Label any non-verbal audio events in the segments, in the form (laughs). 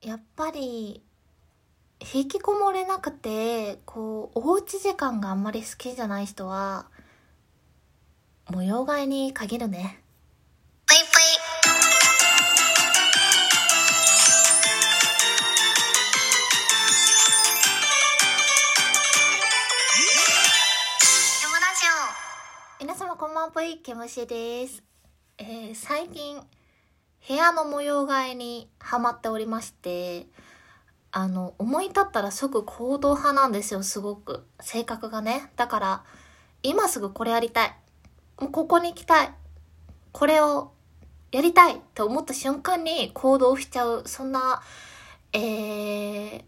やっぱり引きこもれなくてこうおうち時間があんまり好きじゃない人は模様替えに限るね。皆様こんばんぽいけむしです、えー最近部屋の模様替えにハマっておりましてあの思い立ったら即行動派なんですよすごく。性格がね。だから今すぐこれやりたい。もうここに行きたい。これをやりたいって思った瞬間に行動しちゃう。そんなえー、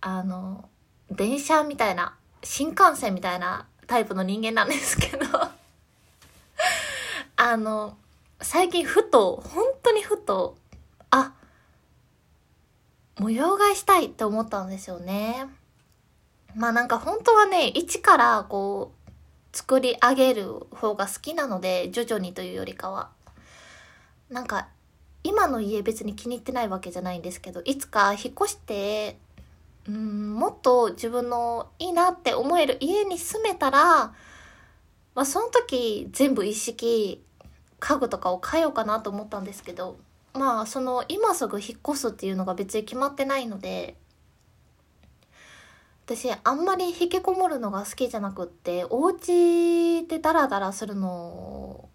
あの電車みたいな新幹線みたいなタイプの人間なんですけど。(laughs) あの最近ふと本当にふとあ模様替えしたいって思ったんですよね。まあなんか本当はね一からこう作り上げる方が好きなので徐々にというよりかは。なんか今の家別に気に入ってないわけじゃないんですけどいつか引っ越してうんもっと自分のいいなって思える家に住めたら、まあ、その時全部一式家具とかを変えようかなと思ったんですけどまあその今すぐ引っ越すっていうのが別に決まってないので私あんまり引きこもるのが好きじゃなくってお家でダラダラするの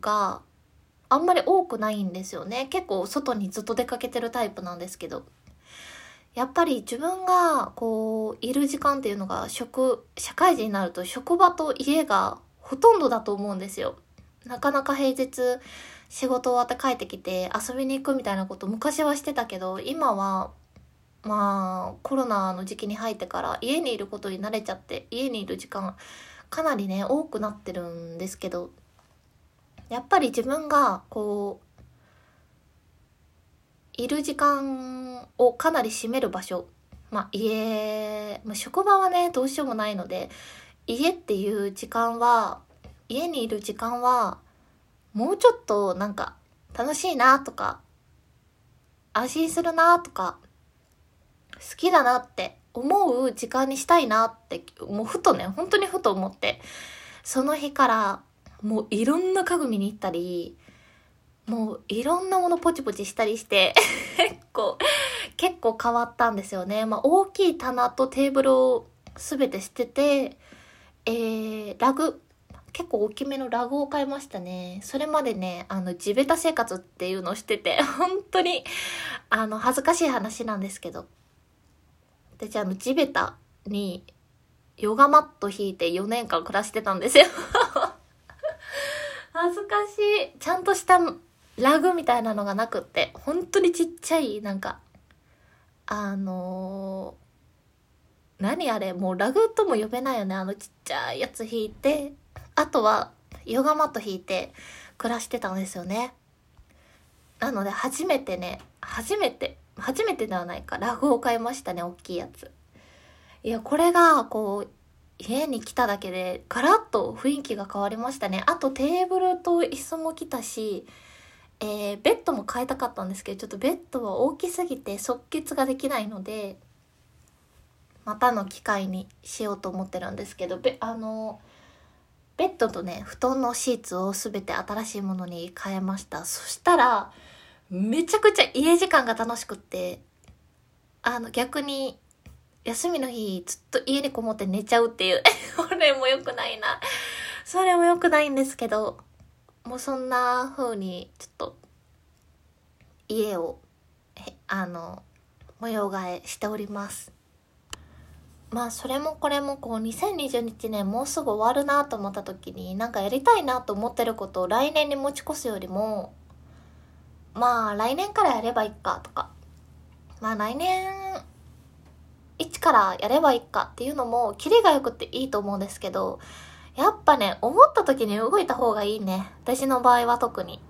があんまり多くないんですよね。結構外にずっと出かけてるタイプなんですけど。やっぱり自分がこういる時間っていうのが職社会人になると職場と家がほとんどだと思うんですよ。なかなか平日仕事終わって帰ってきて遊びに行くみたいなこと昔はしてたけど今はまあコロナの時期に入ってから家にいることに慣れちゃって家にいる時間かなりね多くなってるんですけどやっぱり自分がこういる時間をかなり占める場所まあ家、まあ、職場はねどうしようもないので家っていう時間は家にいる時間はもうちょっとなんか楽しいなとか安心するなとか好きだなって思う時間にしたいなってもうふとね本当にふと思ってその日からもういろんな家具見に行ったりもういろんなものポチポチしたりして (laughs) 結構結構変わったんですよね。まあ、大きい棚とテーブルを全て捨てて、えー、ラグ結構大きめのラグを買いましたね。それまでね、あの、地べた生活っていうのをしてて、(laughs) 本当に、あの、恥ずかしい話なんですけど。私、あの、地べたに、ヨガマット引いて4年間暮らしてたんですよ。(laughs) 恥ずかしい。ちゃんとしたラグみたいなのがなくって、本当にちっちゃい、なんか、あのー何あれもうラグとも呼べないよね。あのちっちゃいやつ引いて、あとはヨガマット引いて暮らしてたんですよね。なので初めてね、初めて、初めてではないか、ラグを買いましたね、大きいやつ。いや、これが、こう、家に来ただけで、ガラッと雰囲気が変わりましたね。あとテーブルと椅子も来たし、えーベッドも変えたかったんですけど、ちょっとベッドは大きすぎて即決ができないので、またの機会にしようと思ってるんですけど、べあの、ベッドとね、布団のシーツをすべて新しいものに変えました。そしたら、めちゃくちゃ家時間が楽しくって、あの、逆に、休みの日、ずっと家にこもって寝ちゃうっていう。(laughs) それも良くないな。それも良くないんですけど、もうそんな風に、ちょっと、家を、あの、模様替えしております。まあそれもこれもこう2021年もうすぐ終わるなと思った時になんかやりたいなと思ってることを来年に持ち越すよりもまあ来年からやればいいかとかまあ来年一からやればいいかっていうのもキレがよくていいと思うんですけどやっぱね思った時に動いた方がいいね。私の場合は特に。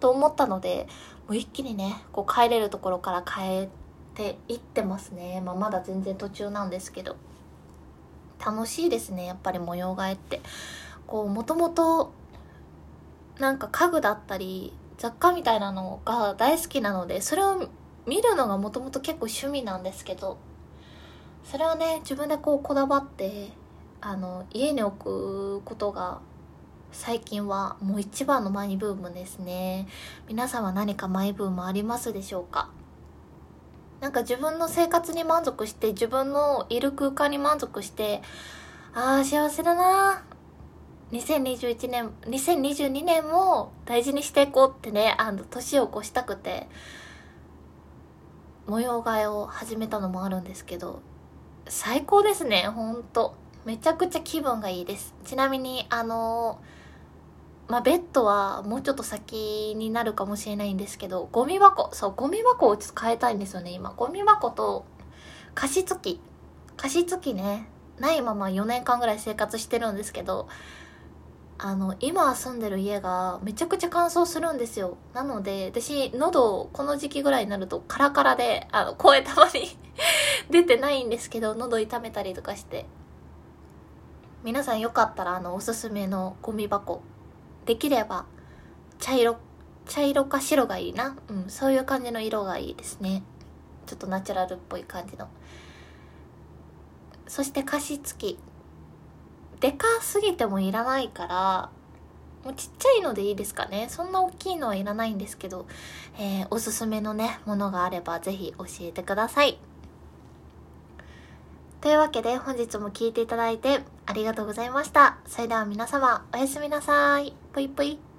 と思ったのでもう一気にねこう帰れるところから変えていってますね、まあ、まだ全然途中なんですけど。楽しいですねやっぱり模様替えって。こうもともとなんか家具だったり雑貨みたいなのが大好きなのでそれを見るのがもともと結構趣味なんですけど。それをね自分でこうこだわってあの家に置くことが最近はもう一番のマイブームですね。皆さんは何かマイブームありますでしょうか？なんか自分の生活に満足して自分のいる空間に満足してああ幸せだな。2021年2022年も大事にしていこうってねあの年を越したくて模様替えを始めたのもあるんですけど最高ですねほんと。めちゃくちゃ気分がいいです。ちなみにあのまあ、ベッドはもうちょっと先になるかもしれないんですけどゴミ箱そうゴミ箱をちょっと変えたいんですよね今。ゴミ箱と加湿器加湿器ねないまま4年間ぐらい生活してるんですけどあの今住んでる家がめちゃくちゃ乾燥するんですよ。なので私喉この時期ぐらいになるとカラカラであの声たまに (laughs) 出てないんですけど喉痛めたりとかして。皆さんよかったらあのおすすめのゴミ箱できれば茶色茶色か白がいいな。うんそういう感じの色がいいですね。ちょっとナチュラルっぽい感じの。そして加湿器。でかすぎてもいらないからもうちっちゃいのでいいですかね。そんな大きいのはいらないんですけど、えー、おすすめのねものがあればぜひ教えてください。というわけで本日も聴いていただいてありがとうございました。それでは皆様おやすみなさい。ぽいぽい。